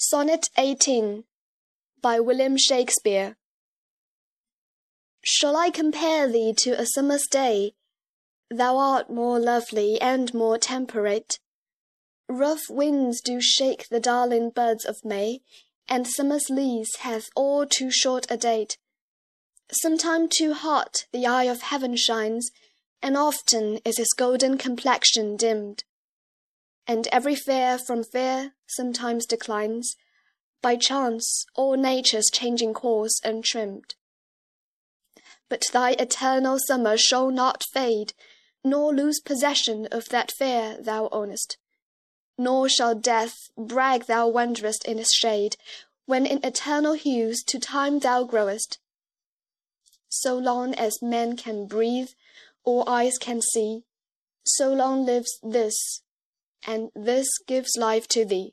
Sonnet 18 by William Shakespeare Shall I compare thee to a summer's day? Thou art more lovely and more temperate. Rough winds do shake the darling buds of May, And summer's lease hath all too short a date. Sometime too hot the eye of heaven shines, And often is his golden complexion dimmed and every fear from fear sometimes declines, by chance all nature's changing course untrimmed. But thy eternal summer shall not fade, nor lose possession of that fair thou ownest. Nor shall death brag thou wanderest in its shade, when in eternal hues to time thou growest. So long as men can breathe, or eyes can see, so long lives this and this gives life to thee.